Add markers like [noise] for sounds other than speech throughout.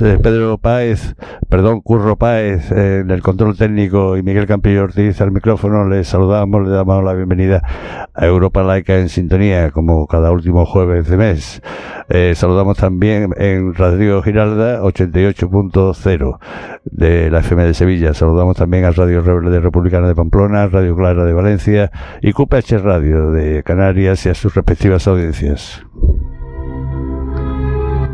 Eh, Pedro Páez, perdón, Curro Páez, eh, en el control técnico y Miguel Campillo Ortiz al micrófono. Les saludamos, le damos la bienvenida a Europa Laica en sintonía, como cada último jueves de mes. Eh, saludamos también en Radio Giralda 88.0 de la FM de Sevilla. Saludamos también a Radio Rebelde Republicana de Pamplona, Radio Clara de Valencia y QPH Radio de Canarias y a sus respectivas audiencias.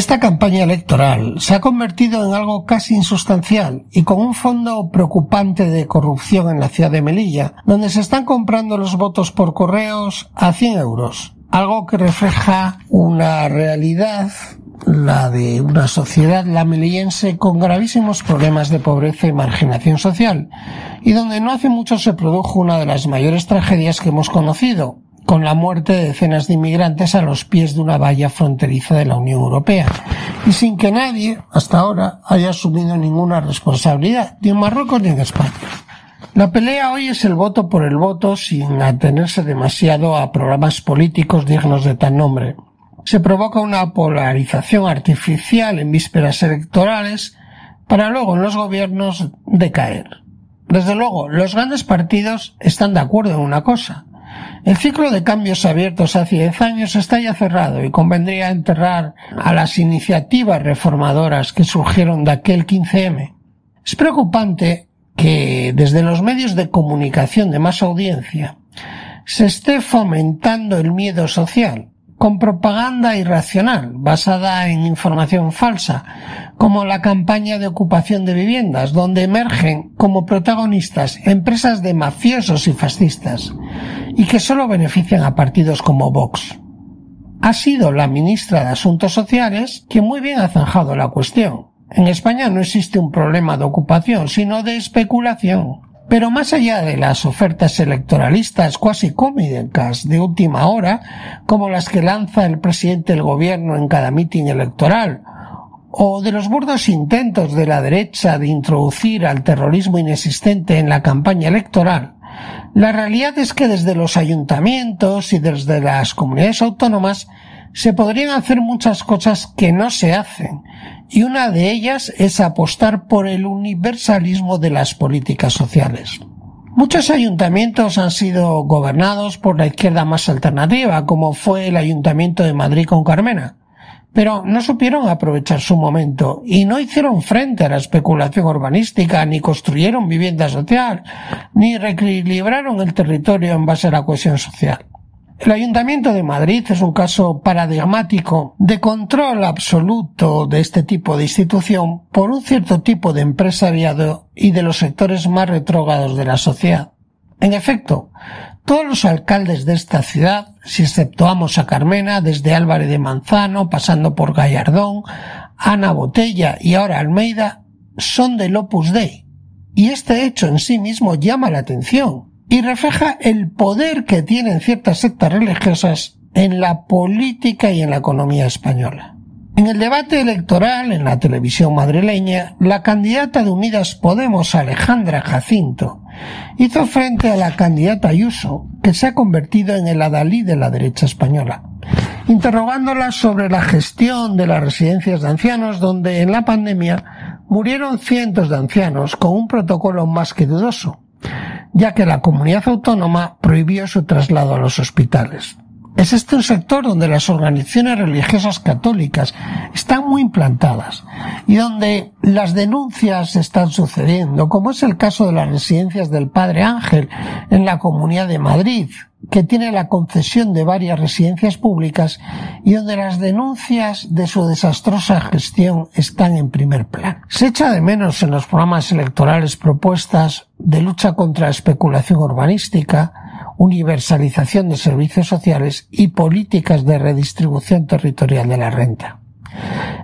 Esta campaña electoral se ha convertido en algo casi insustancial y con un fondo preocupante de corrupción en la ciudad de Melilla, donde se están comprando los votos por correos a 100 euros, algo que refleja una realidad la de una sociedad la melillense con gravísimos problemas de pobreza y marginación social, y donde no hace mucho se produjo una de las mayores tragedias que hemos conocido, con la muerte de decenas de inmigrantes a los pies de una valla fronteriza de la Unión Europea, y sin que nadie, hasta ahora, haya asumido ninguna responsabilidad, ni en Marruecos ni en España. La pelea hoy es el voto por el voto sin atenerse demasiado a programas políticos dignos de tal nombre. Se provoca una polarización artificial en vísperas electorales para luego en los gobiernos decaer. Desde luego, los grandes partidos están de acuerdo en una cosa, el ciclo de cambios abiertos hace diez años está ya cerrado y convendría enterrar a las iniciativas reformadoras que surgieron de aquel 15M. Es preocupante que desde los medios de comunicación de más audiencia se esté fomentando el miedo social, con propaganda irracional, basada en información falsa, como la campaña de ocupación de viviendas, donde emergen como protagonistas empresas de mafiosos y fascistas, y que solo benefician a partidos como Vox. Ha sido la ministra de Asuntos Sociales quien muy bien ha zanjado la cuestión. En España no existe un problema de ocupación, sino de especulación. Pero más allá de las ofertas electoralistas cuasi cómicas de última hora, como las que lanza el presidente del gobierno en cada mitin electoral, o de los burdos intentos de la derecha de introducir al terrorismo inexistente en la campaña electoral, la realidad es que desde los ayuntamientos y desde las comunidades autónomas se podrían hacer muchas cosas que no se hacen, y una de ellas es apostar por el universalismo de las políticas sociales. Muchos ayuntamientos han sido gobernados por la izquierda más alternativa, como fue el Ayuntamiento de Madrid con Carmena, pero no supieron aprovechar su momento y no hicieron frente a la especulación urbanística, ni construyeron vivienda social, ni reequilibraron el territorio en base a la cohesión social. El Ayuntamiento de Madrid es un caso paradigmático de control absoluto de este tipo de institución por un cierto tipo de empresariado y de los sectores más retrógados de la sociedad. En efecto, todos los alcaldes de esta ciudad, si exceptuamos a Carmena, desde Álvarez de Manzano, pasando por Gallardón, Ana Botella y ahora Almeida, son del Opus Dei. Y este hecho en sí mismo llama la atención, y refleja el poder que tienen ciertas sectas religiosas en la política y en la economía española. En el debate electoral en la televisión madrileña, la candidata de Unidas Podemos, Alejandra Jacinto, hizo frente a la candidata Ayuso, que se ha convertido en el adalí de la derecha española, interrogándola sobre la gestión de las residencias de ancianos donde en la pandemia murieron cientos de ancianos con un protocolo más que dudoso, ya que la comunidad autónoma prohibió su traslado a los hospitales. Es este un sector donde las organizaciones religiosas católicas están muy implantadas y donde las denuncias están sucediendo, como es el caso de las residencias del Padre Ángel en la Comunidad de Madrid, que tiene la concesión de varias residencias públicas y donde las denuncias de su desastrosa gestión están en primer plano. Se echa de menos en los programas electorales propuestas de lucha contra la especulación urbanística, universalización de servicios sociales y políticas de redistribución territorial de la renta.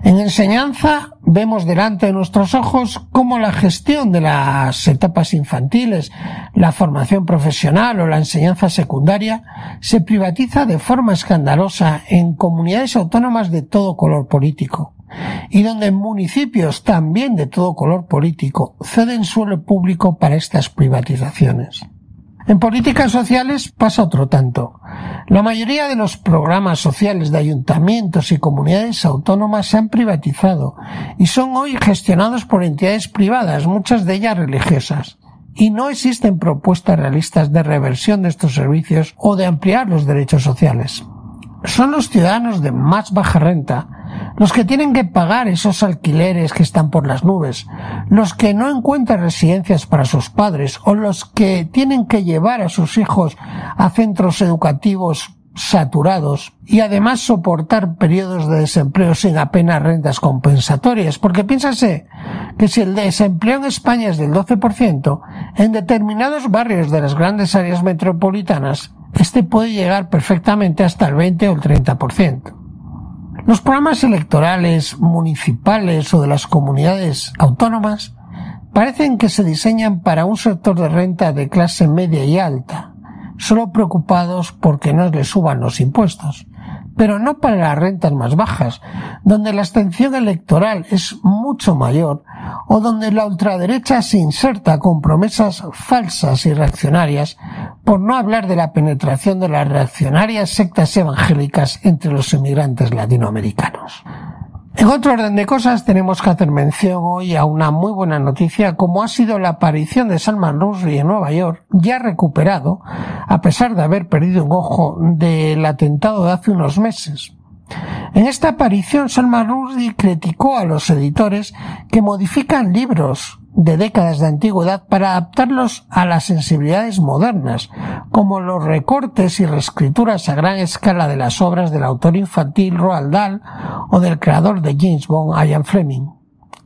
En enseñanza vemos delante de nuestros ojos cómo la gestión de las etapas infantiles, la formación profesional o la enseñanza secundaria se privatiza de forma escandalosa en comunidades autónomas de todo color político y donde municipios también de todo color político ceden suelo público para estas privatizaciones. En políticas sociales pasa otro tanto. La mayoría de los programas sociales de ayuntamientos y comunidades autónomas se han privatizado y son hoy gestionados por entidades privadas, muchas de ellas religiosas. Y no existen propuestas realistas de reversión de estos servicios o de ampliar los derechos sociales. Son los ciudadanos de más baja renta los que tienen que pagar esos alquileres que están por las nubes, los que no encuentran residencias para sus padres o los que tienen que llevar a sus hijos a centros educativos saturados y además soportar periodos de desempleo sin apenas rentas compensatorias, porque piénsase que si el desempleo en España es del 12%, en determinados barrios de las grandes áreas metropolitanas, este puede llegar perfectamente hasta el 20 o el 30%. Los programas electorales municipales o de las comunidades autónomas parecen que se diseñan para un sector de renta de clase media y alta, solo preocupados porque no les suban los impuestos pero no para las rentas más bajas, donde la abstención electoral es mucho mayor o donde la ultraderecha se inserta con promesas falsas y reaccionarias, por no hablar de la penetración de las reaccionarias sectas evangélicas entre los inmigrantes latinoamericanos. En otro orden de cosas, tenemos que hacer mención hoy a una muy buena noticia, como ha sido la aparición de Salman Rushdie en Nueva York, ya recuperado, a pesar de haber perdido un ojo del atentado de hace unos meses. En esta aparición, Salman Rushdie criticó a los editores que modifican libros de décadas de antigüedad para adaptarlos a las sensibilidades modernas, como los recortes y reescrituras a gran escala de las obras del autor infantil Roald Dahl o del creador de James Bond, Ian Fleming.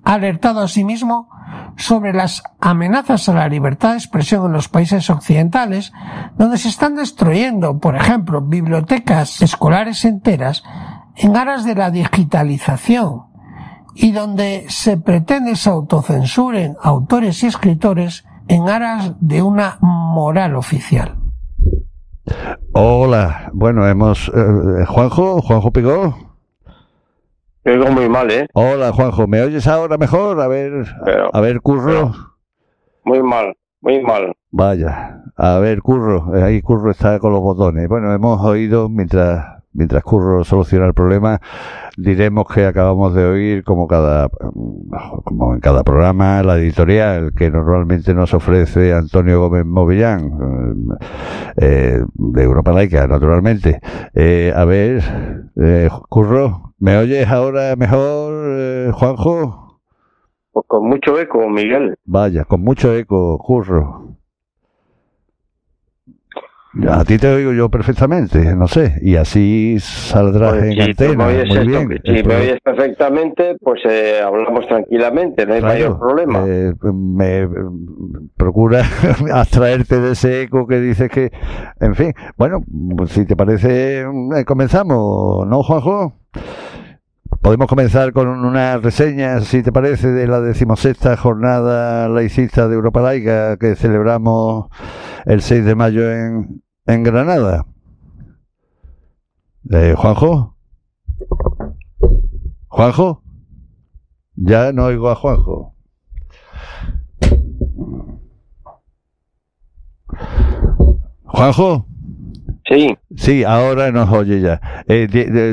Ha alertado asimismo sobre las amenazas a la libertad de expresión en los países occidentales, donde se están destruyendo, por ejemplo, bibliotecas escolares enteras en aras de la digitalización y donde se pretende se autocensuren autores y escritores en aras de una moral oficial. Hola, bueno, hemos... Eh, Juanjo, Juanjo Pigó. Te oigo muy mal, ¿eh? Hola, Juanjo, ¿me oyes ahora mejor? A ver, a ver, Curro. muy mal, muy mal. Vaya, a ver, Curro, ahí Curro está con los botones. Bueno, hemos oído mientras mientras Curro soluciona el problema, diremos que acabamos de oír, como cada, como en cada programa, la editorial que normalmente nos ofrece Antonio Gómez Movillán, eh, de Europa Laica, naturalmente. Eh, a ver, eh, Curro, ¿me oyes ahora mejor, Juanjo? Pues con mucho eco, Miguel. Vaya, con mucho eco, Curro. A ti te oigo yo perfectamente, no sé, y así saldrás pues en antena. muy bien. Si me oyes perfectamente, pues eh, hablamos tranquilamente, no hay mayor problema. Eh, me procura [laughs] abstraerte de ese eco que dices que, en fin, bueno, pues si te parece, eh, comenzamos, ¿no, Juanjo? Podemos comenzar con una reseña, si te parece, de la decimosexta jornada laicista de Europa Laica que celebramos el 6 de mayo en, en Granada. Eh, Juanjo. Juanjo. Ya no oigo a Juanjo. Juanjo. Sí. Sí, ahora nos oye ya. Eh,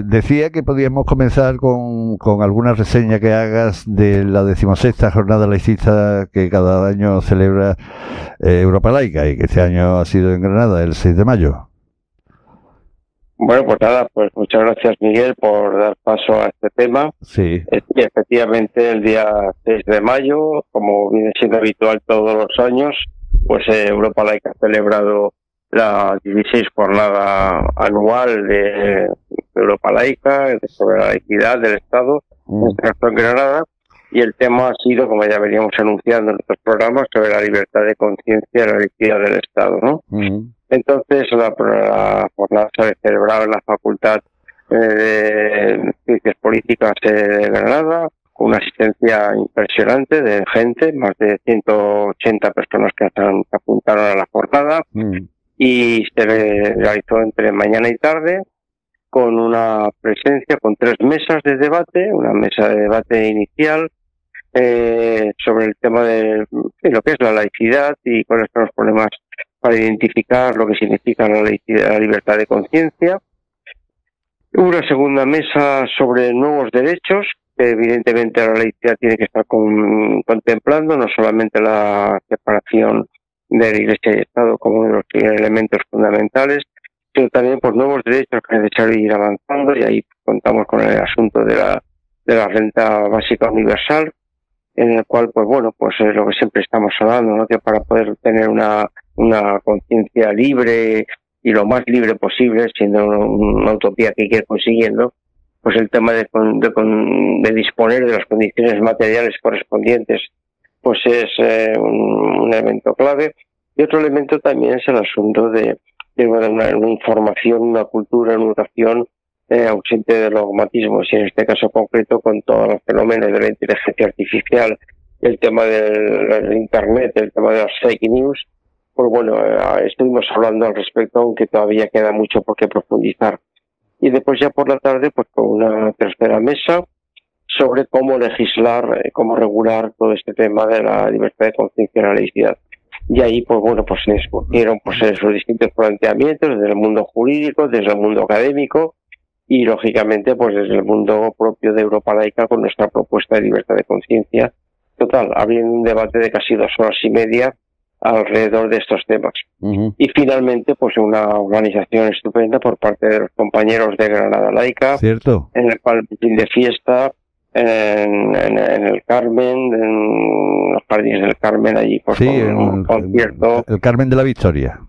decía que podíamos comenzar con, con, alguna reseña que hagas de la decimosexta jornada laicista que cada año celebra eh, Europa Laica y que este año ha sido en Granada, el 6 de mayo. Bueno, pues nada, pues muchas gracias Miguel por dar paso a este tema. Sí. Y efectivamente el día 6 de mayo, como viene siendo habitual todos los años, pues eh, Europa Laica ha celebrado la 16 jornada anual de Europa Laica, sobre la laicidad del Estado, mm. en este caso en Granada, y el tema ha sido, como ya veníamos anunciando en otros programas, sobre la libertad de conciencia y la laicidad del Estado, ¿no? Mm. Entonces, la, jornada se ha celebrado en la Facultad eh, de Ciencias Políticas de Granada, con una asistencia impresionante de gente, más de 180 personas que se apuntaron a la jornada. Mm y se realizó entre mañana y tarde con una presencia, con tres mesas de debate, una mesa de debate inicial eh, sobre el tema de, lo que es la laicidad y cuáles son los problemas para identificar lo que significa la, laicidad, la libertad de conciencia. Una segunda mesa sobre nuevos derechos, que evidentemente la laicidad tiene que estar contemplando, no solamente la separación de la Iglesia y Estado como uno de los elementos fundamentales, pero también por nuevos derechos que es necesario ir avanzando y ahí contamos con el asunto de la, de la renta básica universal, en el cual, pues bueno, pues es lo que siempre estamos hablando, ¿no? Que para poder tener una, una conciencia libre y lo más libre posible, siendo una utopía que hay consiguiendo, pues el tema de, de, de disponer de las condiciones materiales correspondientes pues es eh, un, elemento clave. Y otro elemento también es el asunto de, una, información, una cultura, una educación eh, ausente de dogmatismos, y en este caso concreto con todos los fenómenos de la inteligencia artificial, el tema del, Internet, el tema de las fake news, pues bueno, eh, estuvimos hablando al respecto, aunque todavía queda mucho por qué profundizar. Y después ya por la tarde, pues con una tercera mesa, sobre cómo legislar, eh, cómo regular todo este tema de la libertad de conciencia y la laicidad. Y ahí, pues bueno, pues se discutieron pues, esos distintos planteamientos desde el mundo jurídico, desde el mundo académico y, lógicamente, pues desde el mundo propio de Europa laica con nuestra propuesta de libertad de conciencia. Total, había un debate de casi dos horas y media alrededor de estos temas. Y finalmente, pues una organización estupenda por parte de los compañeros de Granada Laica, ¿Cierto? en el cual fin de fiesta, en, el Carmen, en los jardines del Carmen, allí pues, sí, un concierto. El, Carmen de la Victoria.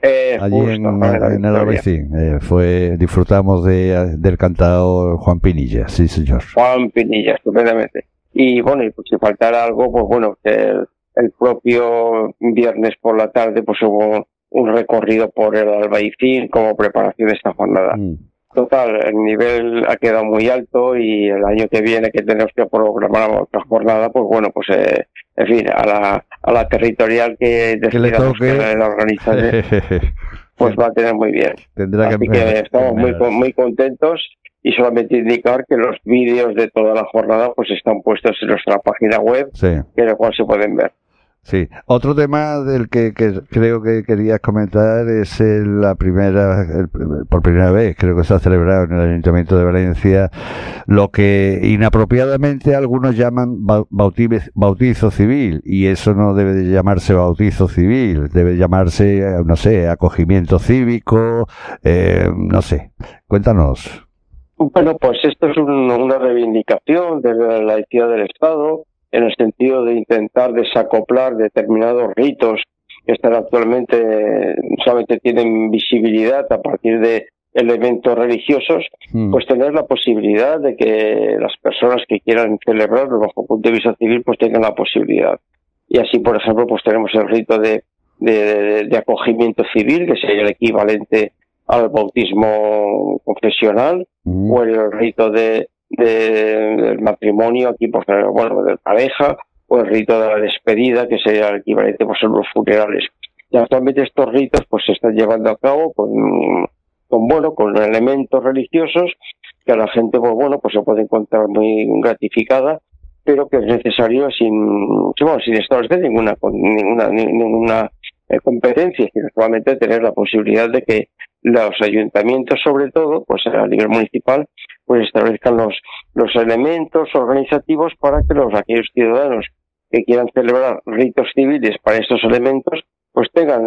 Eh, allí en, el Albacín. Eh, fue, disfrutamos de, del cantador Juan Pinilla, sí señor. Juan Pinilla, estupendamente. Y bueno, y pues si faltara algo, pues bueno, el, el propio viernes por la tarde pues hubo un recorrido por el Albaicín como preparación de esta jornada. Mm. Total, el nivel ha quedado muy alto y el año que viene que tenemos que programar otra jornada, pues bueno, pues eh, en fin, a la, a la territorial que decidamos que la organización, [laughs] pues va a tener muy bien. Tendrá Así que, estamos muy, muy contentos y solamente indicar que los vídeos de toda la jornada pues están puestos en nuestra página web, que en el cual se pueden ver. Sí, otro tema del que, creo que querías comentar es la primera, por primera vez, creo que se ha celebrado en el Ayuntamiento de Valencia, lo que inapropiadamente algunos llaman bautizo, civil, y eso no debe de llamarse bautizo civil, debe llamarse, no sé, acogimiento cívico, eh, no sé. Cuéntanos. Bueno, pues esto es una reivindicación de la laicidad del Estado en el sentido de intentar desacoplar determinados ritos que están actualmente solamente tienen visibilidad a partir de elementos religiosos, hmm. pues tener la posibilidad de que las personas que quieran celebrarlo bajo punto de vista civil, pues tengan la posibilidad. Y así, por ejemplo, pues tenemos el rito de, de, acogimiento civil, que sería el equivalente al bautismo confesional, hmm. o el rito de, del matrimonio, aquí pues bueno, de pareja, o el rito de la despedida, que sería el equivalente pues, a los funerales. Y actualmente estos ritos pues se están llevando a cabo con, con bueno, con elementos religiosos que a la gente pues bueno, pues se puede encontrar muy gratificada, pero que es necesario sin, bueno, sin establecer ninguna, ninguna, ninguna eh, competencia, sino solamente tener la posibilidad de que los ayuntamientos, sobre todo, pues a nivel municipal, pues establezcan los, los elementos organizativos para que los aquellos ciudadanos que quieran celebrar ritos civiles para estos elementos, pues tengan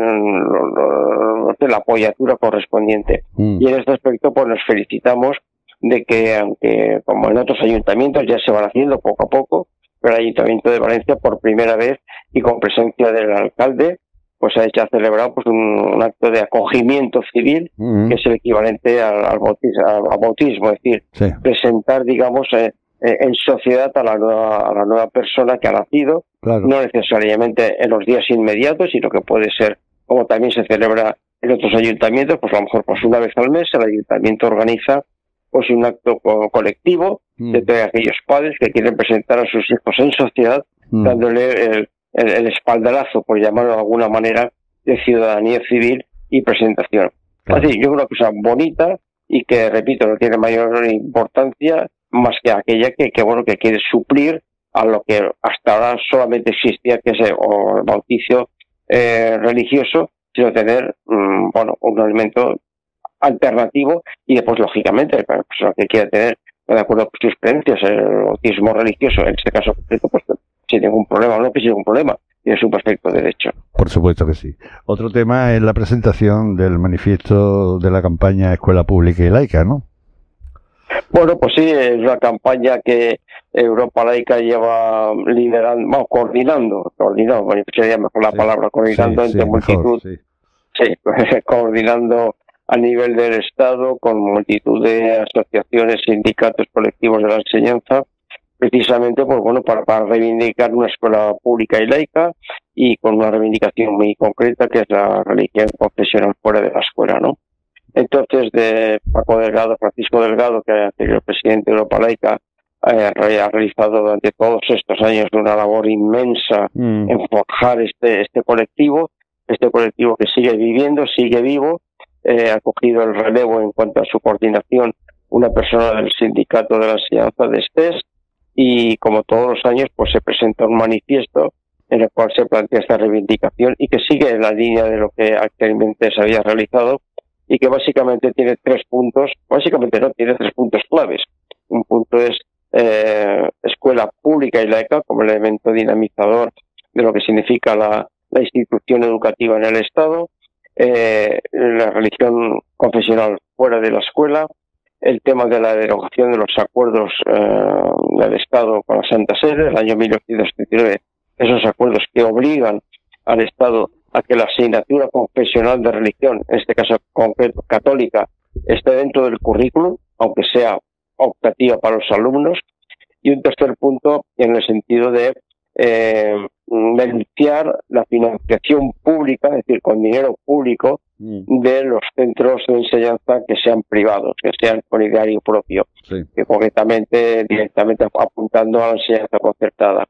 la apoyatura correspondiente. Mm. Y en este aspecto, pues nos felicitamos de que, aunque como en otros ayuntamientos ya se van haciendo poco a poco, pero el Ayuntamiento de Valencia por primera vez y con presencia del alcalde, pues ha hecho celebrado pues un, acto de acogimiento civil que es el equivalente al, bautismo, es decir, presentar, digamos, eh, eh, en sociedad a la nueva a la nueva persona que ha nacido, no necesariamente en los días inmediatos, sino que puede ser como también se celebra en otros ayuntamientos, pues a lo mejor pues una vez al mes el ayuntamiento organiza pues un acto colectivo mm. de aquellos padres que quieren presentar a sus hijos en sociedad, mm. dándole el, el, espaldarazo, por llamarlo de alguna manera, de ciudadanía civil y presentación. Así, yo creo una cosa bonita y que, repito, no tiene mayor importancia más que aquella que, que bueno, que quiere suplir a lo que hasta ahora solamente existía, que es el, bautizo eh, religioso, sino tener, mm, bueno, un elemento alternativo y después, lógicamente, la persona que quiera tener, de acuerdo con sus creencias, el bautismo religioso, en este caso concreto, pues sin ningún problema, no que sin ningún problema, tiene su perfecto derecho. Por supuesto que sí. Otro tema es la presentación del manifiesto de la campaña Escuela Pública y Laica, ¿no? Bueno, pues sí, es una campaña que Europa Laica lleva liderando, bueno, coordinando, coordinando, sería mejor la palabra, coordinando entre multitud, sí, [laughs] coordinando a nivel del Estado con multitud de asociaciones, sindicatos, colectivos de la enseñanza, precisamente pues bueno para, para, reivindicar una escuela pública y laica y con una reivindicación muy concreta que es la religión confesional fuera de la escuela, ¿no? Entonces, de Paco Delgado, Francisco Delgado, que es el presidente de Europa Laica, eh, ha realizado durante todos estos años una labor inmensa mm. en forjar este, este colectivo, este colectivo que sigue viviendo, sigue vivo, eh, ha cogido el relevo en cuanto a su coordinación una persona del sindicato de la enseñanza de STES, y como todos los años pues se presenta un manifiesto en el cual se plantea esta reivindicación y que sigue en la línea de lo que actualmente se había realizado y que básicamente tiene tres puntos, básicamente no, tiene tres puntos claves. Un punto es eh, escuela pública y laica como elemento dinamizador de lo que significa la, la institución educativa en el Estado, eh, la religión confesional fuera de la escuela, el tema de la derogación de los acuerdos eh, del Estado con la Santa Sede, el año 1839, esos acuerdos que obligan al Estado a que la asignatura confesional de religión, en este caso católica, esté dentro del currículum, aunque sea optativa para los alumnos. Y un tercer punto en el sentido de eh, denunciar la financiación pública, es decir, con dinero público. De los centros de enseñanza que sean privados, que sean con ideario propio, que concretamente directamente apuntando a la enseñanza concertada.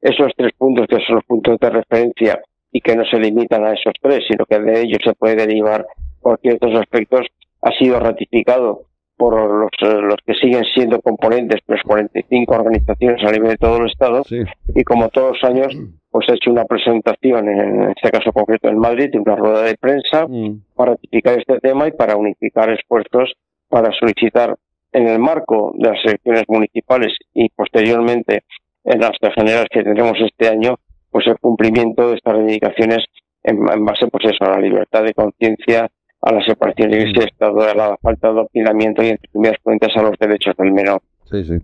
Esos tres puntos que son los puntos de referencia y que no se limitan a esos tres, sino que de ellos se puede derivar por ciertos aspectos, ha sido ratificado por los, eh, los que siguen siendo componentes las 45 organizaciones a nivel de todo el Estado y como todos los años pues he hecho una presentación, en este caso concreto en Madrid, de una rueda de prensa mm. para ratificar este tema y para unificar esfuerzos para solicitar en el marco de las elecciones municipales y posteriormente en las generales que tendremos este año, pues el cumplimiento de estas reivindicaciones en, base pues eso, a la libertad de conciencia, a la separación de iglesia y Estado, a la falta de opinamiento y entre primeras cuentas a los derechos del menor. Sí, sí.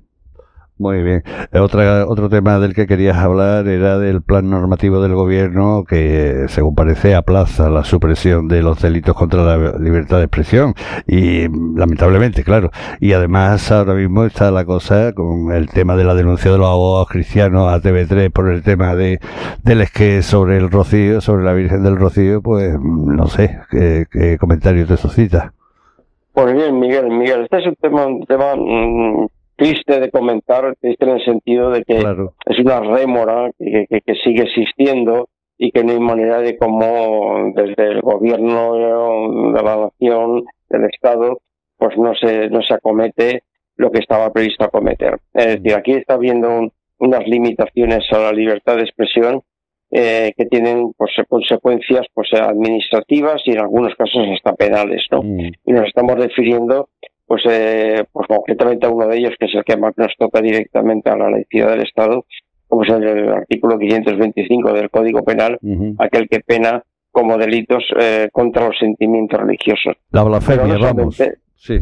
Muy bien. Otra, otro tema del que querías hablar era del plan normativo del gobierno que, según parece, aplaza la supresión de los delitos contra la libertad de expresión. Y, lamentablemente, claro. Y además, ahora mismo está la cosa con el tema de la denuncia de los abogados cristianos a TV3 por el tema de, del esque sobre el Rocío, sobre la Virgen del Rocío, pues, no sé, qué, qué comentario te suscita. Pues bien, Miguel, Miguel, este es un tema, un tema mm, triste de comentar, triste en el sentido de que es una rémora que, que, sigue existiendo y que no hay manera de cómo desde el gobierno de la nación, del Estado, pues no se, no se acomete lo que estaba previsto acometer. Es decir, aquí está habiendo unas limitaciones a la libertad de expresión eh, que tienen pues, consecuencias pues, administrativas y en algunos casos hasta penales. ¿no? Mm. Y nos estamos refiriendo pues, eh, pues concretamente a uno de ellos, que es el que más nos toca directamente a la laicidad del Estado, como es el artículo 525 del Código Penal, aquel que pena como delitos eh, contra los sentimientos religiosos. La blasfemia, no vamos. Sí.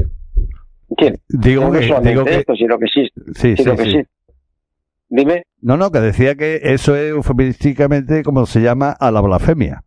¿Quién? Digo no que, digo que esto, sino que sí, sí, sí, que sí. Dime. No, no, que decía que eso es eufemísticamente como se llama a la blasfemia.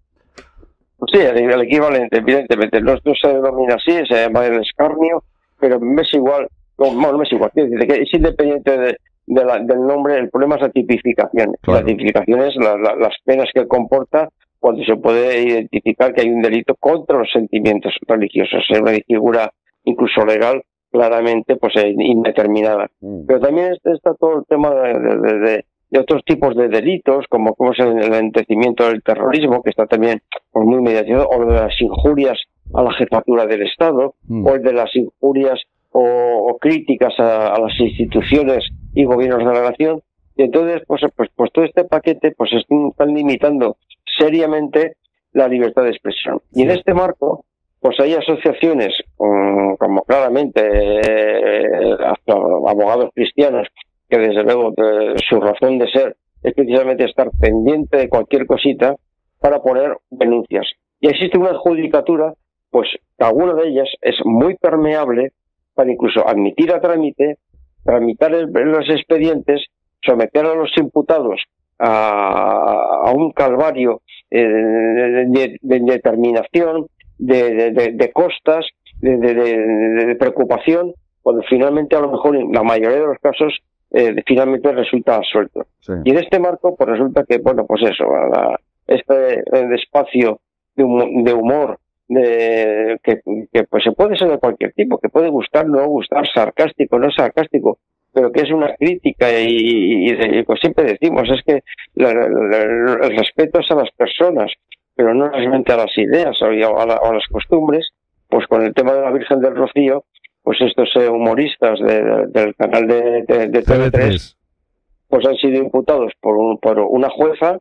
Sí, el, el equivalente, evidentemente. No, no se denomina así, se llama el escarnio, pero me es igual, no, bueno, me es igual, que es independiente de, de la- del nombre, el problema es la tipificación. Claro. La tipificación es la- la- las penas que comporta cuando se puede identificar que hay un delito contra los sentimientos religiosos. Es una figura incluso legal claramente pues eh, indeterminada. Pero también está, todo el tema de, de- de- de- de otros tipos de delitos, como, como es el, entendimiento del terrorismo, que está también pues, muy mediatizado, o de las injurias a la jefatura del Estado, Mm. o el de las injurias o, o críticas a, a las instituciones y gobiernos de la nación. Y entonces, pues, pues, pues todo este paquete pues están, limitando seriamente la libertad de expresión. Y en este marco, pues hay asociaciones mm, como claramente eh, hasta abogados cristianos que desde luego eh, su razón de ser es precisamente estar pendiente de cualquier cosita para poner denuncias. Y existe una judicatura, pues alguna de ellas es muy permeable para incluso admitir a trámite, tramitar el- los expedientes, someter a los imputados a, a un calvario eh, de, de determinación, de, de- costas, de, preocupación, cuando finalmente a lo mejor en la mayoría de los casos eh, finalmente resulta absuelto. Sí. Y en este marco, pues resulta que, bueno, pues eso, la- este espacio de humor de, que, que, pues se puede ser de cualquier tipo, que puede gustar, no gustar, sarcástico, no sarcástico, pero que es una crítica y, y- y- pues siempre decimos, es que la- la- la- el respeto es a las personas, pero no solamente a las ideas o a, la- a las costumbres, pues con el tema de la Virgen del Rocío, pues estos eh, humoristas de- de- del canal de, de, de TV3 TV3. pues han sido imputados por, un- por una jueza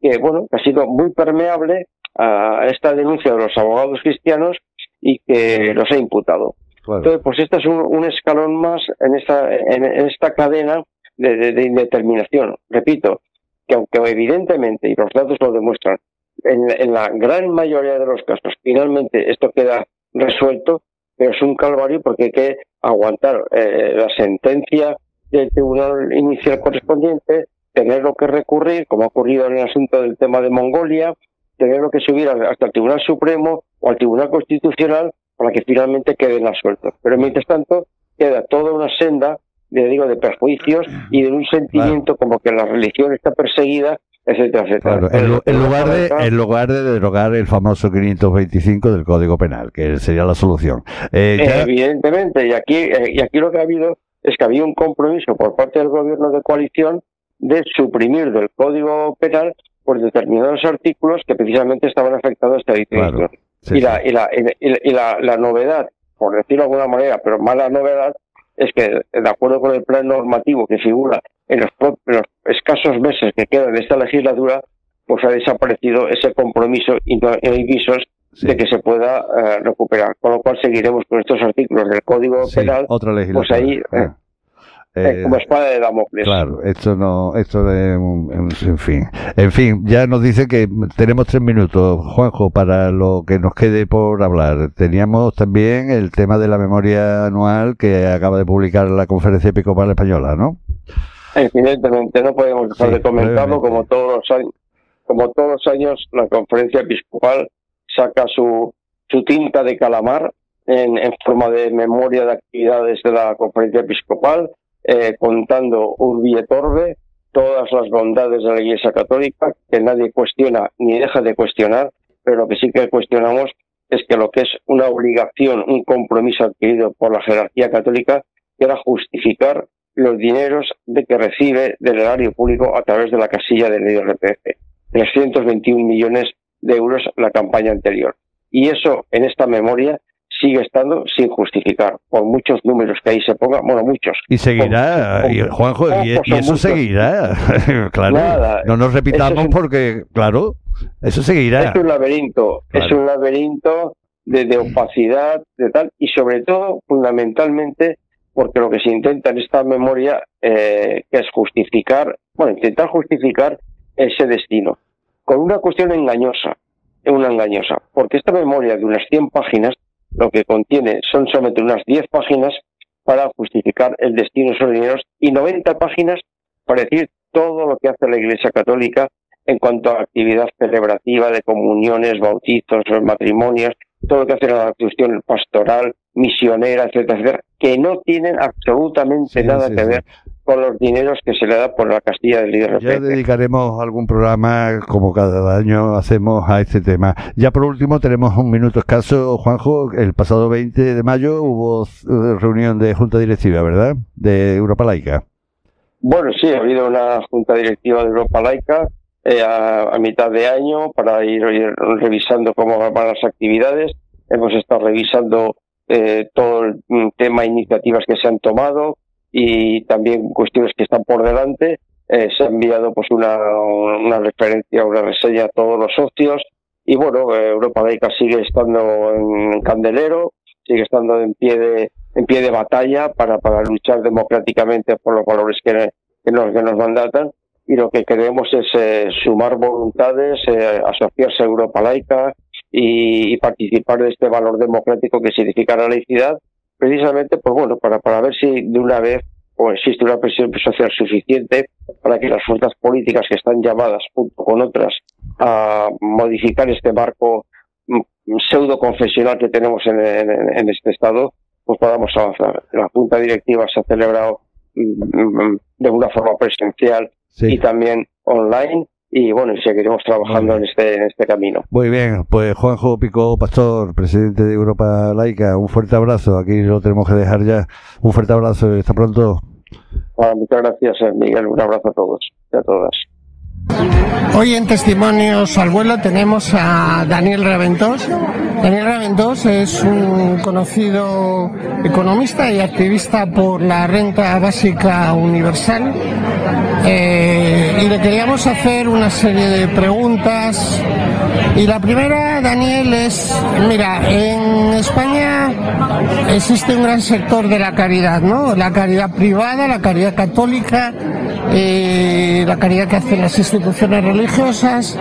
que, bueno, que ha sido muy permeable a esta denuncia de los abogados cristianos y que los ha imputado. Claro. Entonces, pues este es un, un escalón más en esta, en, en esta cadena de, de- de indeterminación. Repito, que aunque evidentemente, y los datos lo demuestran, en, en la gran mayoría de los casos finalmente esto queda resuelto, pero es un calvario porque hay que aguantar eh, la sentencia del tribunal inicial correspondiente, tenerlo que recurrir, como ha ocurrido en el asunto del tema de Mongolia, tenerlo que subir hasta el Tribunal Supremo o al Tribunal Constitucional para que finalmente queden absueltos. Pero mientras tanto, queda toda una senda, de, digo, de perjuicios y de un sentimiento como que la religión está perseguida, etcétera, etcétera. Claro, en, en lugar de, en lugar de derogar el famoso 525 del Código Penal, que sería la solución. Eh, ya- Evidentemente, y aquí, eh, y aquí lo que ha habido es que había un compromiso por parte del gobierno de coalición de suprimir del Código Penal por determinados artículos que precisamente estaban afectados a esta disposición. Claro, sí, y la, sí. y, la, y, la- y la, la novedad, por decirlo de alguna manera, pero mala novedad, es que de acuerdo con el plan normativo que figura en los, en los escasos meses que quedan de esta legislatura, pues ha desaparecido ese compromiso y no hay visos Sí. de que se pueda eh, recuperar. Con lo cual seguiremos con estos artículos del Código Penal otra legislatura. ahí, eh, Eh, como espada de Damocles. Claro, esto no, esto es un- en fin, en fin, ya nos dice que tenemos tres minutos, Juanjo, para lo que nos quede por hablar. Teníamos también el tema de la memoria anual que acaba de publicar la Conferencia Episcopal Española, ¿no? Evidentemente, no podemos dejar Sí, de comentarlo como todos los años. Como todos los años, la conferencia episcopal saca su, su tinta de calamar en, en forma de memoria de actividades de la conferencia episcopal, eh, contando urbi et orbe todas las bondades de la Iglesia Católica, que nadie cuestiona ni deja de cuestionar, pero lo que sí que cuestionamos es que lo que es una obligación, un compromiso adquirido por la jerarquía católica, que era justificar los dineros de que recibe del erario público a través de la casilla del IRPF. 321 millones de euros la campaña anterior. Y eso, en esta memoria, sigue estando sin justificar, por muchos números que ahí se pongan, bueno, muchos. Y seguirá, Juanjo, y, eso seguirá, [laughs] claro. no nos repitamos porque, claro, eso seguirá. Es un laberinto, es un laberinto de, opacidad, de tal, y sobre todo, fundamentalmente, porque lo que se intenta en esta memoria eh, es justificar, bueno, intentar justificar ese destino, con una cuestión engañosa, una engañosa, porque esta memoria de unas 100 páginas lo que contiene son solamente unas 10 páginas para justificar el destino de esos dineros y 90 páginas para decir todo lo que hace la Iglesia Católica en cuanto a actividad celebrativa de comuniones, bautizos, matrimonios, todo lo que hace la cuestión pastoral, misionera, etcétera, etcétera, que no tienen absolutamente nada que ver con los dineros que se le da por la Castilla del IRPF. Ya dedicaremos algún programa, como cada año hacemos, a este tema. Ya por último, tenemos un minuto escaso, Juanjo. El pasado 20 de mayo hubo eh, reunión de Junta Directiva, ¿verdad? De Europa Laica. Bueno, sí, ha habido una Junta Directiva de Europa Laica eh, a, mitad de año para ir, revisando cómo van las actividades. Hemos estado revisando eh, todo el mm, tema iniciativas que se han tomado, y también cuestiones que están por delante. Eh, se ha enviado pues una, una referencia, una reseña a todos los socios y bueno, eh, Europa Laica sigue estando en candelero, sigue estando en pie de en pie de batalla para, para luchar democráticamente por los valores que, que, nos, que nos mandatan y lo que queremos es eh, sumar voluntades, asociarse a Europa Laica y, y, participar de este valor democrático que significa la laicidad precisamente, pues bueno, para, para ver si de una vez o existe una presión social suficiente para que las fuerzas políticas que están llamadas, junto con otras, a modificar este marco mm, pseudo confesional que tenemos en, en, este Estado, pues podamos avanzar. La Junta Directiva se ha celebrado mm, mm, de una forma presencial y también online y bueno, seguiremos trabajando en este, en este camino. Muy bien, pues Juanjo Pico Pastor, presidente de Europa Laica, un fuerte abrazo, aquí lo tenemos que dejar ya, un fuerte abrazo y hasta pronto. muchas gracias eh, Miguel, un abrazo a todos y a todas. Hoy en Testimonios al Vuelo tenemos a Daniel Raventós. Daniel Raventós es un conocido economista y activista por la renta básica universal. Eh, y le queríamos hacer una serie de preguntas. Y la primera, Daniel, es, mira, en España existe un gran sector de la caridad, ¿no? La caridad privada, la caridad católica, eh, la caridad que hacen las instituciones religiosas.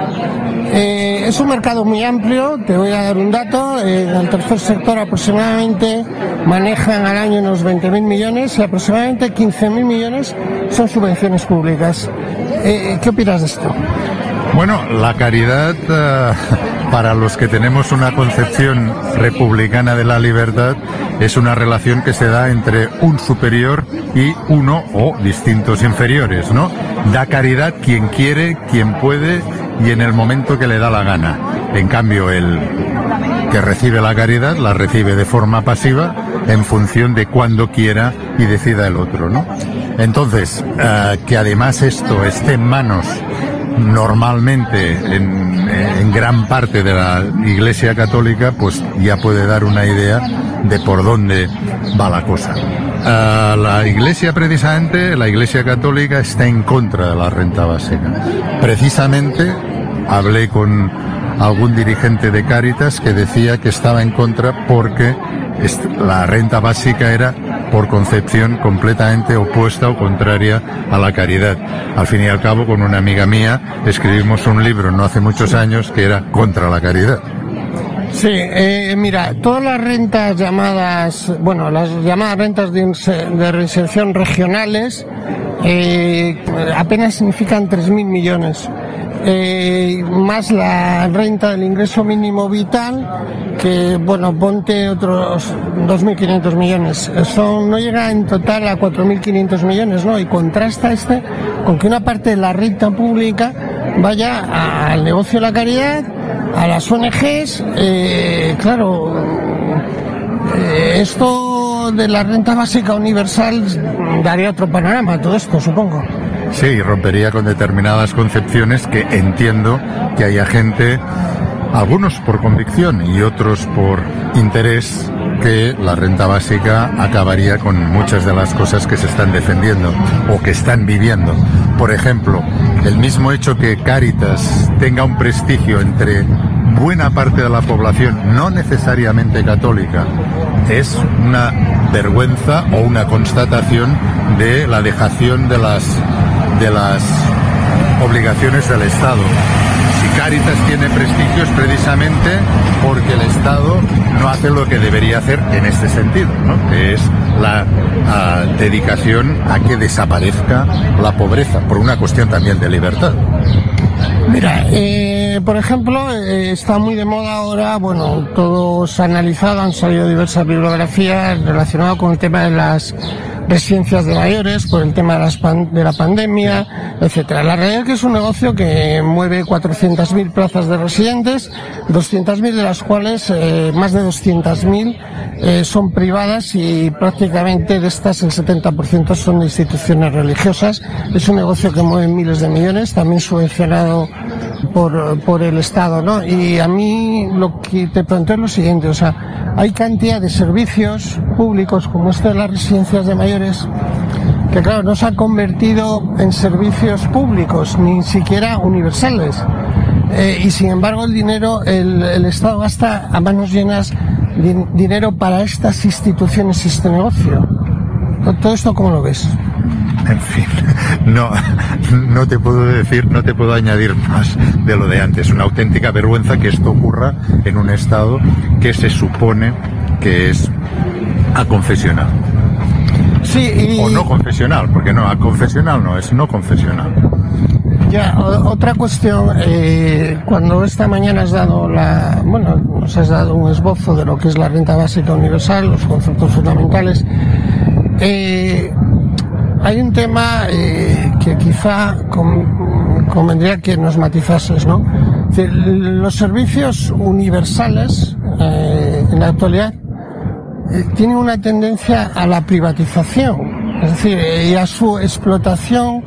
Eh, es un mercado muy amplio, te voy a dar un dato, eh, el tercer sector aproximadamente manejan al año unos 20.000 millones y aproximadamente 15.000 millones son subvenciones públicas. ¿Qué opinas de esto? Bueno, la caridad, [laughs] para los que tenemos una concepción republicana de la libertad, es una relación que se da entre un superior y uno o distintos inferiores, ¿no? Da caridad quien quiere, quien puede y en el momento que le da la gana. En cambio, el que recibe la caridad la recibe de forma pasiva en función de cuando quiera y decida el otro, ¿no? Entonces, eh, que además esto esté en manos normalmente en, gran parte de la Iglesia Católica, pues ya puede dar una idea de por dónde va la cosa. Uh, la Iglesia precisamente, la Iglesia Católica está en contra de la renta básica. Precisamente hablé con algún dirigente de Cáritas que decía que estaba en contra porque la renta básica era por concepción completamente opuesta o contraria a la caridad. Al fin y al cabo, con una amiga mía escribimos un libro no hace muchos años que era contra la caridad. Sí, eh, mira, todas las rentas llamadas, bueno, las llamadas rentas de, reinserción regionales eh, apenas significan 3.000 millones. Eh, más la renta del ingreso mínimo vital, que bueno, ponte otros 2.500 millones. Eso no llega en total a 4.500 millones, ¿no? Y contrasta este con que una parte de la renta pública vaya al negocio de la caridad, a las ONGs, eh, claro, eh, esto de la renta básica universal daría otro panorama, todo esto, supongo. Sí, rompería con determinadas concepciones que entiendo que haya gente, algunos por convicción y otros por interés, que la renta básica acabaría con muchas de las cosas que se están defendiendo o que están viviendo. Por ejemplo, el mismo hecho que Cáritas tenga un prestigio entre buena parte de la población, no necesariamente católica, es una vergüenza o una constatación de la dejación de las, de las obligaciones del Estado. Si Cáritas tiene prestigio es precisamente porque el Estado no hace lo que debería hacer en este sentido, que es la dedicación a que desaparezca la pobreza, por una cuestión también de libertad. Mira, eh, por ejemplo, eh, está muy de moda ahora, bueno, todos analizados, han salido diversas bibliografías relacionadas con el tema de las residencias de mayores, por el tema de, las de la pandemia, etcétera. La realidad es que es un negocio que mueve 400.000 plazas de residentes, 200.000 de las cuales, eh, más de 200.000 eh, son privadas y prácticamente de estas el 70% son instituciones religiosas. Es un negocio que mueve miles de millones, también subvencionado por, por el Estado, ¿no? Y a mí lo que te planteo es lo siguiente, o sea, hay cantidad de servicios públicos como este de las residencias de mayores que claro, no se han convertido en servicios públicos, ni siquiera universales. Eh, y sin embargo el dinero, el, el Estado gasta a manos llenas dinero para estas instituciones y este negocio. ¿Todo esto cómo lo ves? [laughs] En fin, no, no te puedo decir, no te puedo añadir más de lo de antes. Una auténtica vergüenza que esto ocurra en un Estado que se supone que es a confesional. Sí, O no confesional, porque no, a confesional no, es no confesional. Ya, otra cuestión, eh, cuando esta mañana has dado la, bueno, nos has dado un esbozo de lo que es la renta básica universal, los conceptos fundamentales, eh, hay un tema eh, que quizá convendría que nos matizases, ¿no? los servicios universales eh, en la actualidad eh, tienen una tendencia a la privatización, es decir, y a su explotación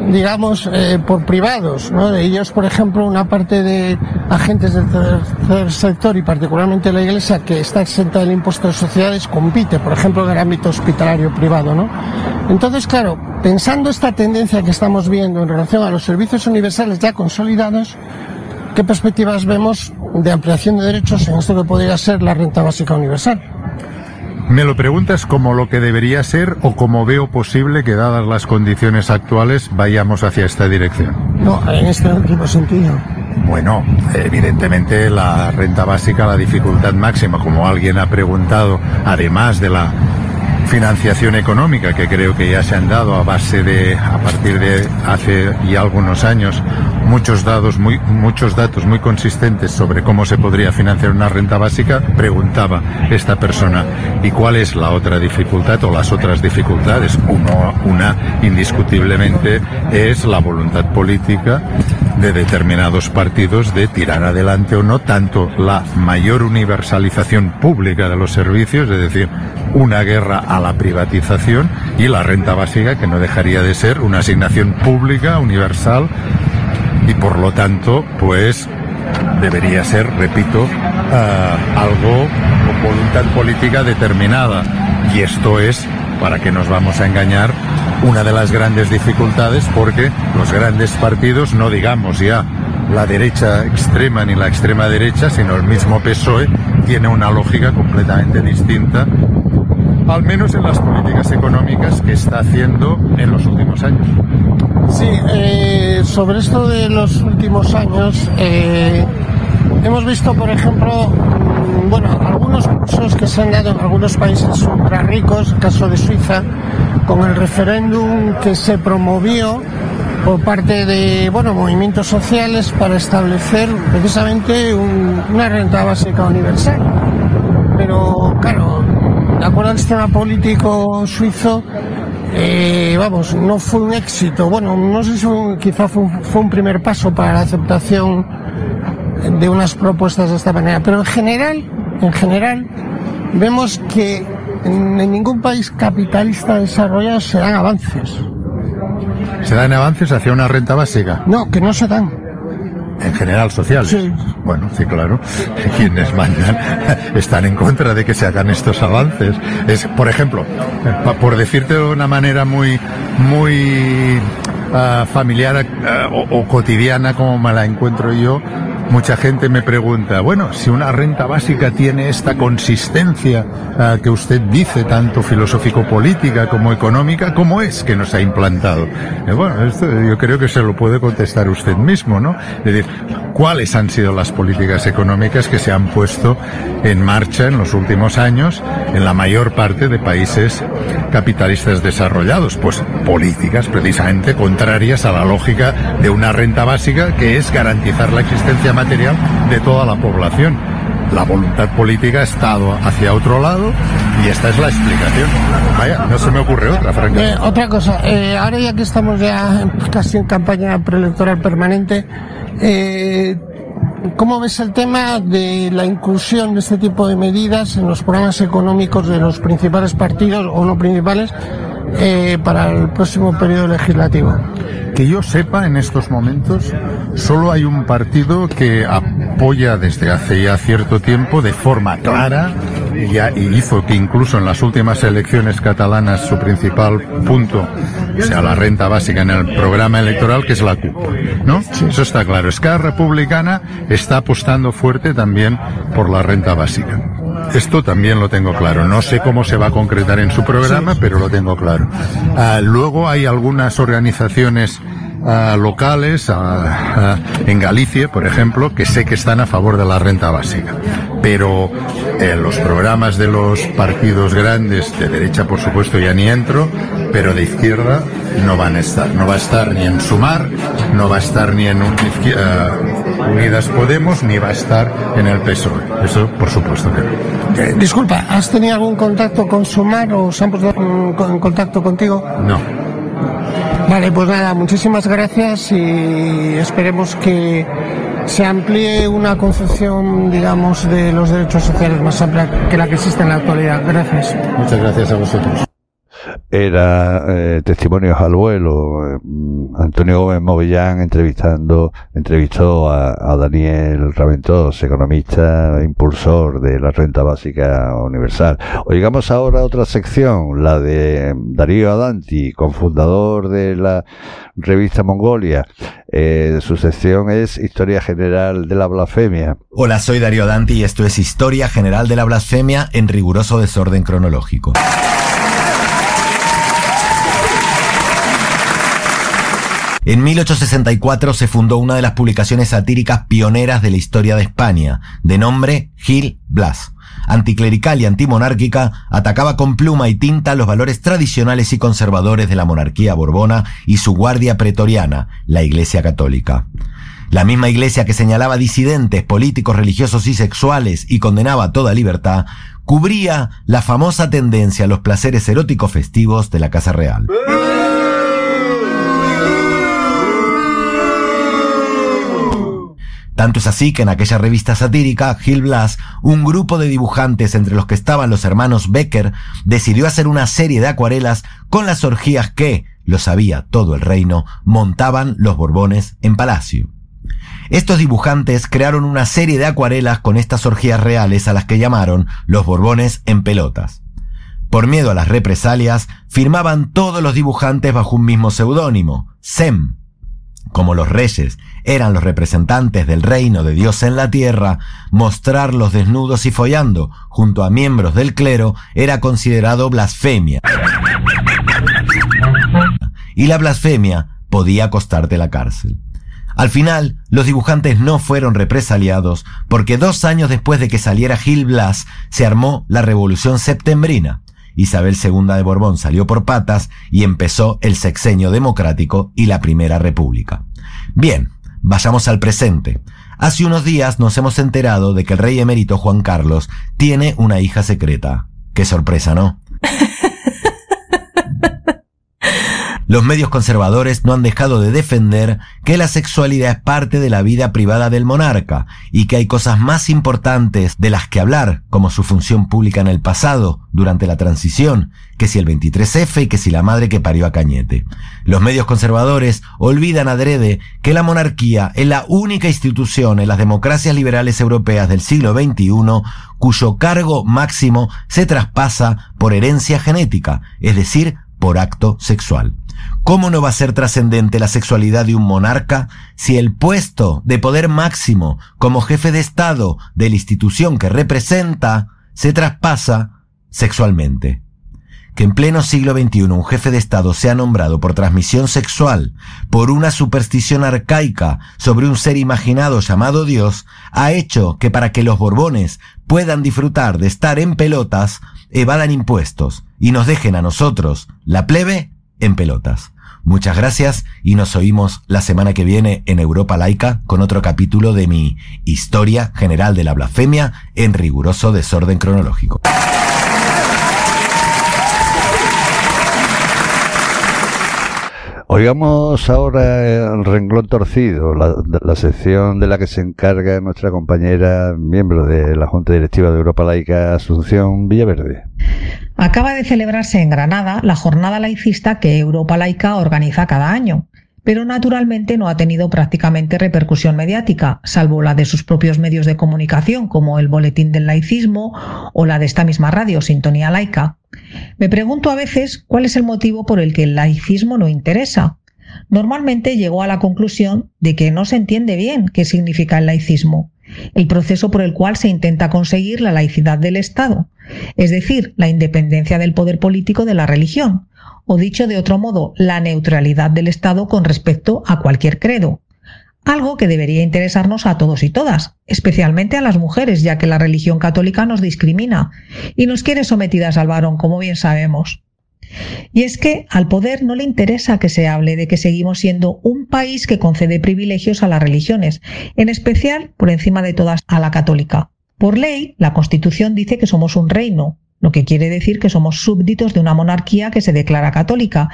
digamos, eh, por privados, ¿no? Ellos, por ejemplo, una parte de agentes del tercer sector y particularmente la Iglesia que está exenta del impuesto de sociedades compite, por ejemplo, en el ámbito hospitalario privado, ¿no? Entonces, claro, pensando esta tendencia que estamos viendo en relación a los servicios universales ya consolidados, ¿qué perspectivas vemos de ampliación de derechos en esto que podría ser la renta básica universal? ¿Me lo preguntas como lo que debería ser o como veo posible que dadas las condiciones actuales vayamos hacia esta dirección? No, en este último sentido. Bueno, evidentemente la renta básica, la dificultad máxima, como alguien ha preguntado, además de la financiación económica que creo que ya se han dado a base de a partir de hace ya algunos años muchos datos muy muchos datos muy consistentes sobre cómo se podría financiar una renta básica preguntaba esta persona y cuál es la otra dificultad o las otras dificultades uno una indiscutiblemente es la voluntad política de determinados partidos de tirar adelante o no tanto la mayor universalización pública de los servicios, es decir, una guerra a la privatización y la renta básica que no dejaría de ser una asignación pública, universal y por lo tanto, pues debería ser, repito, uh, algo voluntad política determinada. Y esto es, para que nos vamos a engañar, una de las grandes dificultades porque los grandes partidos, no digamos ya la derecha extrema ni la extrema derecha, sino el mismo PSOE, tiene una lógica completamente distinta, al menos en las políticas económicas que está haciendo en los últimos años. Sí, eh, sobre esto de los últimos años, eh, hemos visto, por ejemplo, bueno, algunos cursos que se han dado en algunos países ultra ricos, el caso de Suiza, con el referéndum que se promovió por parte de bueno movimientos sociales para establecer precisamente un, una renta básica universal. Pero claro, de acuerdo al sistema político suizo, eh, vamos, no fue un éxito. Bueno, no sé si quizá fue un primer paso para la aceptación de unas propuestas de esta manera, pero en general, en general, vemos que en, ningún país capitalista desarrollado se dan avances. ¿Se dan avances hacia una renta básica? No, que no se dan. en general sociales. Sí. Bueno, sí, claro. [laughs] Quienes mandan [laughs] están en contra de que se hagan estos avances. Es, por ejemplo, por decirte de una manera muy, muy ah, familiar ah, o, o cotidiana como me la encuentro yo, mucha gente me pregunta, bueno, si una renta básica tiene esta consistencia ah, que usted dice, tanto filosófico-política como económica, ¿cómo es que nos ha implantado? Eh, bueno, yo creo que se lo puede contestar usted mismo, ¿no? Es decir, ¿cuáles han sido las políticas económicas que se han puesto en marcha en los últimos años en la mayor parte de países capitalistas desarrollados? Pues políticas precisamente contrarias a la lógica de una renta básica que es garantizar la existencia material de toda la población. La voluntad política ha estado hacia otro lado y esta es la explicación. Vaya, no se me ocurre otra, Eh, francamente. otra cosa, eh, ahora ya que estamos ya casi en campaña preelectoral permanente, eh, ¿cómo ves el tema de la inclusión de este tipo de medidas en los programas económicos de los principales partidos o no principales eh, para el próximo periodo legislativo? Que yo sepa, en estos momentos, solo hay un partido que apoya desde hace ya cierto tiempo de forma clara y, hizo que incluso en las últimas elecciones catalanas su principal punto sea la renta básica en el programa electoral, que es la CUP. ¿No? Eso está claro. Esquerra Republicana está apostando fuerte también por la renta básica. Esto también lo tengo claro. No sé cómo se va a concretar en su programa, pero lo tengo claro. Ah, luego hay algunas organizaciones ah, locales ah, en Galicia, por ejemplo, que sé que están a favor de la renta básica. Pero en los programas de los partidos grandes, de derecha por supuesto ya ni entro, pero de izquierda no van a estar. No va a estar ni en Sumar, no va a estar ni en ah, Unidas Podemos, ni va a estar en el PSOE. Eso por supuesto que no. Eh, disculpa, ¿has tenido algún contacto con Sumar o se han puesto en contacto contigo? No. Vale, pues nada, muchísimas gracias y esperemos que se amplíe una concepción, digamos, de los derechos sociales más amplia que la que existe en la actualidad. Gracias. Muchas gracias a vosotros. Era eh, testimonios al vuelo. mm, Antonio Gómez Movillán entrevistando, entrevistó a, a Daniel Raventós, economista, impulsor de la renta básica universal. Oigamos ahora otra sección, la de Darío Adanti, cofundador de la revista Mongolia. Eh, su sección es Historia General de la Blasfemia. Hola, soy Darío Danti y esto es Historia General de la Blasfemia en riguroso desorden cronológico. En 1864 se fundó una de las publicaciones satíricas pioneras de la historia de España, de nombre Gil Blas. Anticlerical y antimonárquica, atacaba con pluma y tinta los valores tradicionales y conservadores de la monarquía borbona y su guardia pretoriana, la Iglesia Católica. La misma iglesia que señalaba disidentes, políticos, religiosos y sexuales y condenaba toda libertad, cubría la famosa tendencia a los placeres eróticos festivos de la Casa Real. Tanto es así que en aquella revista satírica, Gil Blas, un grupo de dibujantes entre los que estaban los hermanos Becker, decidió hacer una serie de acuarelas con las orgías que, lo sabía todo el reino, montaban los Borbones en palacio. Estos dibujantes crearon una serie de acuarelas con estas orgías reales a las que llamaron los Borbones en pelotas. Por miedo a las represalias, firmaban todos los dibujantes bajo un mismo seudónimo, Sem. Como los reyes eran los representantes del reino de Dios en la tierra, mostrarlos desnudos y follando junto a miembros del clero era considerado blasfemia. Y la blasfemia podía costarte la cárcel. Al final, los dibujantes no fueron represaliados porque dos años después de que saliera Gil Blas, se armó la Revolución Septembrina. Isabel II de Borbón salió por patas y empezó el sexenio democrático y la Primera República. Bien, vayamos al presente. Hace unos días nos hemos enterado de que el rey emérito Juan Carlos tiene una hija secreta. Qué sorpresa, ¿no? [laughs] Los medios conservadores no han dejado de defender que la sexualidad es parte de la vida privada del monarca y que hay cosas más importantes de las que hablar, como su función pública en el pasado, durante la transición, que si el 23F y que si la madre que parió a Cañete. Los medios conservadores olvidan adrede que la monarquía es la única institución en las democracias liberales europeas del siglo XXI cuyo cargo máximo se traspasa por herencia genética, es decir, por acto sexual. ¿Cómo no va a ser trascendente la sexualidad de un monarca si el puesto de poder máximo como jefe de Estado de la institución que representa se traspasa sexualmente? Que en pleno siglo XXI un jefe de Estado sea nombrado por transmisión sexual por una superstición arcaica sobre un ser imaginado llamado Dios ha hecho que para que los Borbones puedan disfrutar de estar en pelotas, evadan impuestos y nos dejen a nosotros, la plebe, en pelotas. Muchas gracias y nos oímos la semana que viene en Europa Laica con otro capítulo de mi Historia General de la Blasfemia en riguroso desorden cronológico. Oigamos ahora el renglón torcido, la, la, sección de la que se encarga nuestra compañera, miembro de la Junta Directiva de Europa Laica, Asunción Villaverde. Acaba de celebrarse en Granada la jornada laicista que Europa Laica organiza cada año, pero naturalmente no ha tenido prácticamente repercusión mediática, salvo la de sus propios medios de comunicación, como el Boletín del Laicismo o la de esta misma radio, Sintonía Laica. Me pregunto a veces cuál es el motivo por el que el laicismo no interesa. Normalmente llego a la conclusión de que no se entiende bien qué significa el laicismo, el proceso por el cual se intenta conseguir la laicidad del Estado, es decir, la independencia del poder político de la religión, o dicho de otro modo, la neutralidad del Estado con respecto a cualquier credo algo que debería interesarnos a todos y todas, especialmente a las mujeres, ya que la religión católica nos discrimina y nos quiere sometidas al varón, como bien sabemos. Y es que al poder no le interesa que se hable de que seguimos siendo un país que concede privilegios a las religiones, en especial por encima de todas a la católica. Por ley, la Constitución dice que somos un reino, lo que quiere decir que somos súbditos de una monarquía que se declara católica,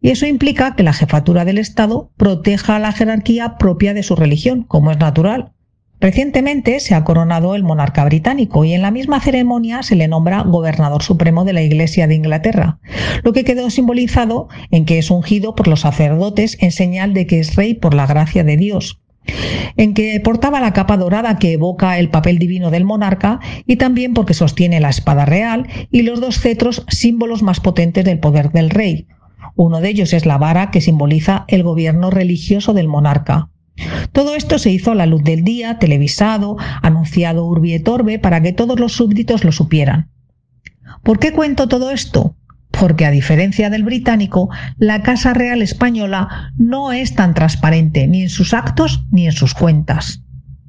y eso implica que la jefatura del Estado proteja la jerarquía propia de su religión, como es natural. Recientemente se ha coronado el monarca británico y en la misma ceremonia se le nombra gobernador supremo de la Iglesia de Inglaterra, lo que quedó simbolizado en que es ungido por los sacerdotes en señal de que es rey por la gracia de Dios en que portaba la capa dorada que evoca el papel divino del monarca y también porque sostiene la espada real y los dos cetros símbolos más potentes del poder del rey, uno de ellos es la vara que simboliza el gobierno religioso del monarca. Todo esto se hizo a la luz del día, televisado, anunciado urbi et orbe para que todos los súbditos lo supieran. ¿Por qué cuento todo esto? Porque a diferencia del británico, la Casa Real Española no es tan transparente ni en sus actos ni en sus cuentas.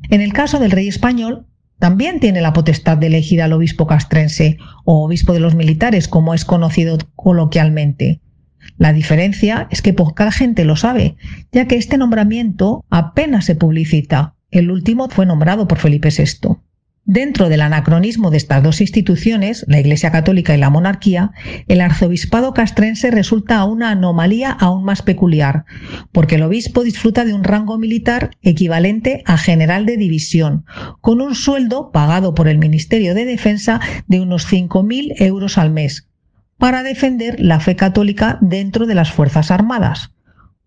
En el caso del rey español, también tiene la potestad de elegir al obispo castrense o obispo de los militares, como es conocido coloquialmente. La diferencia es que poca gente lo sabe, ya que este nombramiento apenas se publicita. El último fue nombrado por Felipe VI. Dentro del anacronismo de estas dos instituciones, la Iglesia Católica y la monarquía, el arzobispado castrense resulta una anomalía aún más peculiar, porque el obispo disfruta de un rango militar equivalente a general de división, con un sueldo pagado por el Ministerio de Defensa de unos 5.000 euros al mes, para defender la fe católica dentro de las Fuerzas Armadas,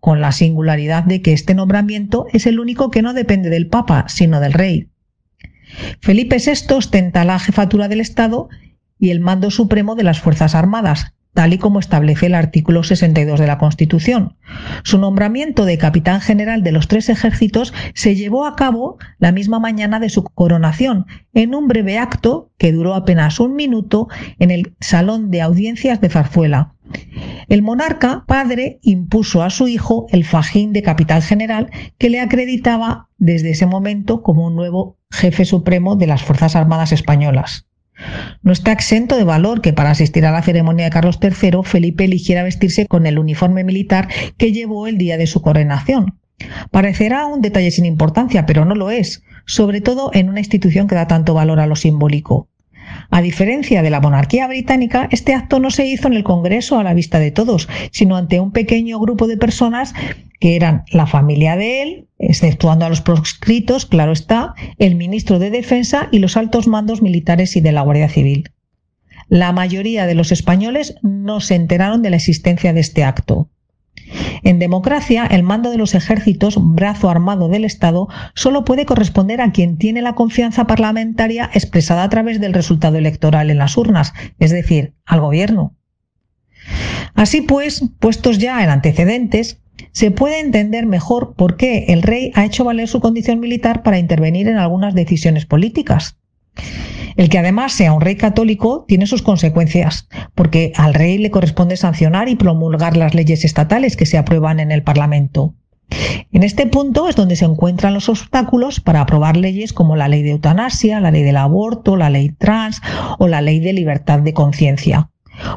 con la singularidad de que este nombramiento es el único que no depende del Papa, sino del Rey. Felipe VI ostenta la jefatura del Estado y el mando supremo de las Fuerzas Armadas, tal y como establece el artículo 62 de la Constitución. Su nombramiento de capitán general de los tres ejércitos se llevó a cabo la misma mañana de su coronación, en un breve acto que duró apenas un minuto en el Salón de Audiencias de Zarzuela. El monarca padre impuso a su hijo el fajín de capitán general que le acreditaba desde ese momento como un nuevo jefe supremo de las Fuerzas Armadas Españolas. No está exento de valor que para asistir a la ceremonia de Carlos III, Felipe eligiera vestirse con el uniforme militar que llevó el día de su coronación. Parecerá un detalle sin importancia, pero no lo es, sobre todo en una institución que da tanto valor a lo simbólico. A diferencia de la monarquía británica, este acto no se hizo en el Congreso a la vista de todos, sino ante un pequeño grupo de personas que eran la familia de él, exceptuando a los proscritos, claro está, el ministro de Defensa y los altos mandos militares y de la Guardia Civil. La mayoría de los españoles no se enteraron de la existencia de este acto. En democracia, el mando de los ejércitos, brazo armado del Estado, solo puede corresponder a quien tiene la confianza parlamentaria expresada a través del resultado electoral en las urnas, es decir, al gobierno. Así pues, puestos ya en antecedentes, se puede entender mejor por qué el rey ha hecho valer su condición militar para intervenir en algunas decisiones políticas. El que además sea un rey católico tiene sus consecuencias, porque al rey le corresponde sancionar y promulgar las leyes estatales que se aprueban en el Parlamento. En este punto es donde se encuentran los obstáculos para aprobar leyes como la ley de eutanasia, la ley del aborto, la ley trans o la ley de libertad de conciencia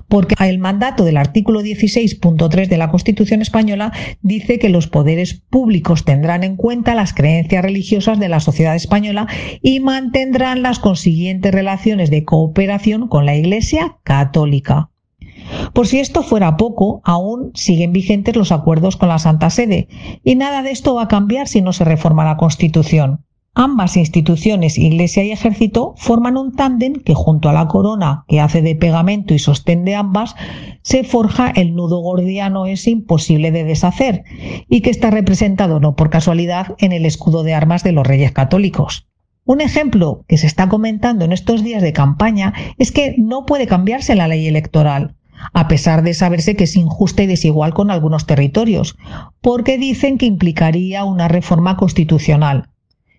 porque el mandato del artículo 16.3 de la Constitución española dice que los poderes públicos tendrán en cuenta las creencias religiosas de la sociedad española y mantendrán las consiguientes relaciones de cooperación con la Iglesia católica. Por si esto fuera poco, aún siguen vigentes los acuerdos con la Santa Sede, y nada de esto va a cambiar si no se reforma la Constitución. Ambas instituciones, Iglesia y Ejército, forman un tándem que junto a la corona que hace de pegamento y sostén de ambas, se forja el nudo gordiano ese imposible de deshacer y que está representado no por casualidad en el escudo de armas de los reyes católicos. Un ejemplo que se está comentando en estos días de campaña es que no puede cambiarse la ley electoral, a pesar de saberse que es injusta y desigual con algunos territorios, porque dicen que implicaría una reforma constitucional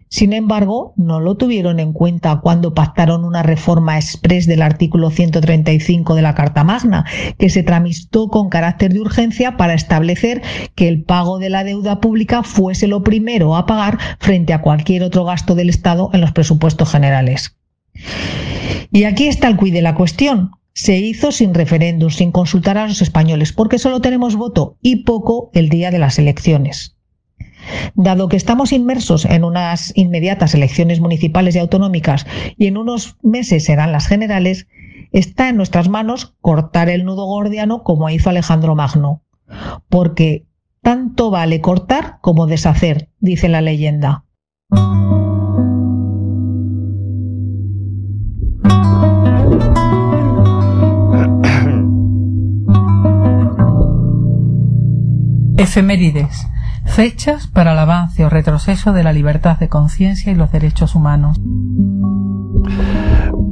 sin embargo, no lo tuvieron en cuenta cuando pactaron una reforma express del artículo 135 de la Carta Magna, que se tramitó con carácter de urgencia para establecer que el pago de la deuda pública fuese lo primero a pagar frente a cualquier otro gasto del Estado en los presupuestos generales. Y aquí está el cuid de la cuestión. Se hizo sin referéndum, sin consultar a los españoles, porque solo tenemos voto y poco el día de las elecciones. Dado que estamos inmersos en unas inmediatas elecciones municipales y autonómicas y en unos meses serán las generales, está en nuestras manos cortar el nudo gordiano como hizo Alejandro Magno. Porque tanto vale cortar como deshacer, dice la leyenda. [coughs] Efemérides Fechas para el avance o retroceso de la libertad de conciencia y los derechos humanos.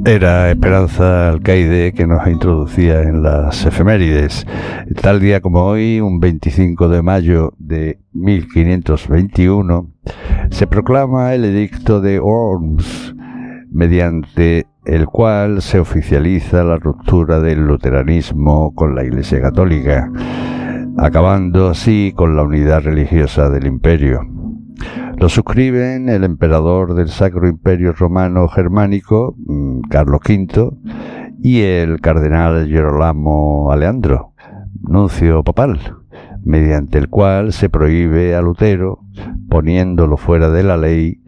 Era Esperanza Alcaide que nos introducía en las efemérides. Tal día como hoy, un 25 de mayo de 1521, se proclama el edicto de Worms, mediante el cual se oficializa la ruptura del luteranismo con la Iglesia Católica acabando así con la unidad religiosa del imperio. Lo suscriben el emperador del Sacro Imperio Romano Germánico, mm, Carlos V, y el cardenal Girolamo Aleandro, nuncio papal, mediante el cual se prohíbe a Lutero, poniéndolo fuera de la ley,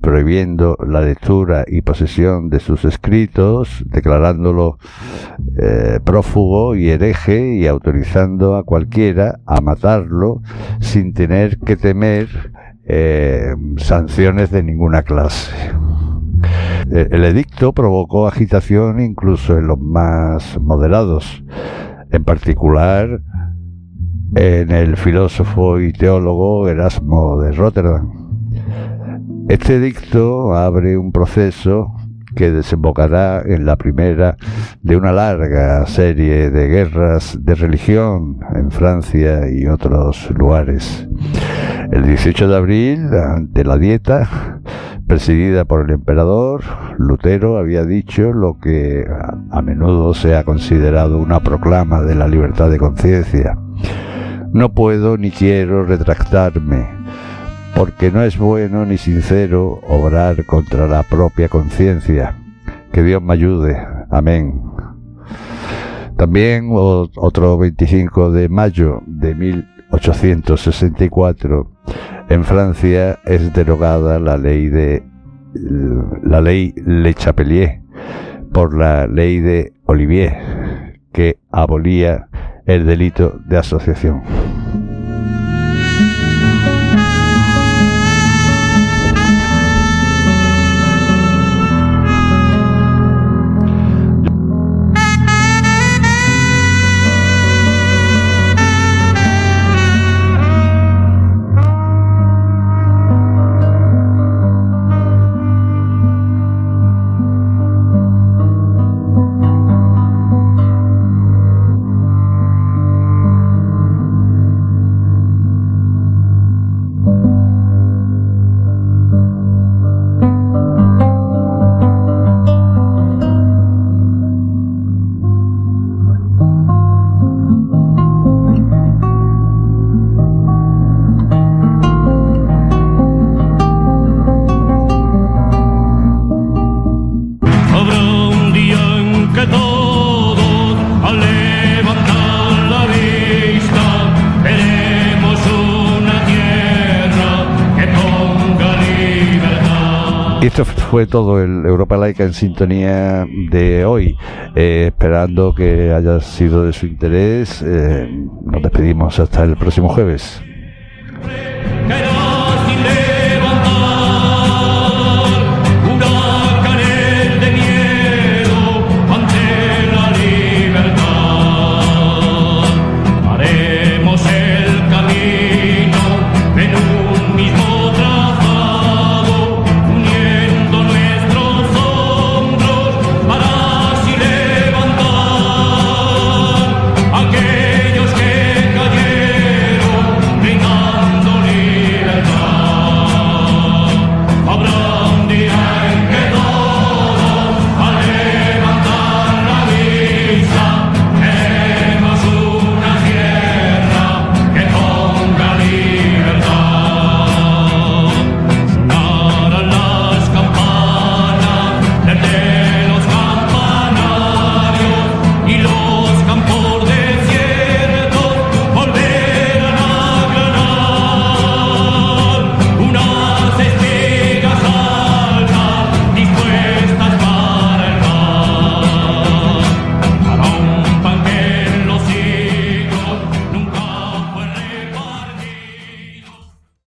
prohibiendo la lectura y posesión de sus escritos, declarándolo eh, prófugo y hereje y autorizando a cualquiera a matarlo sin tener que temer eh, sanciones de ninguna clase. Eh, el edicto provocó agitación incluso en los más moderados, en particular en el filósofo y teólogo Erasmo de Rotterdam este dicto abre un proceso que desembocará en la primera de una larga serie de guerras de religión en Francia y otros lugares. El 18 de abril, ante la dieta, presidida por el emperador, Lutero había dicho lo que a menudo se ha considerado una proclama de la libertad de conciencia. No puedo ni quiero retractarme porque no es bueno ni sincero obrar contra la propia conciencia. Que Dios me ayude. Amén. También otro 25 de mayo de 1864 en Francia es derogada la ley de la ley Le Chapelier por la ley de Olivier, que abolía el delito de asociación. Fue todo el Europa Laica en sintonía de hoy. Eh, esperando que haya sido de su interés, eh, nos despedimos hasta el próximo jueves.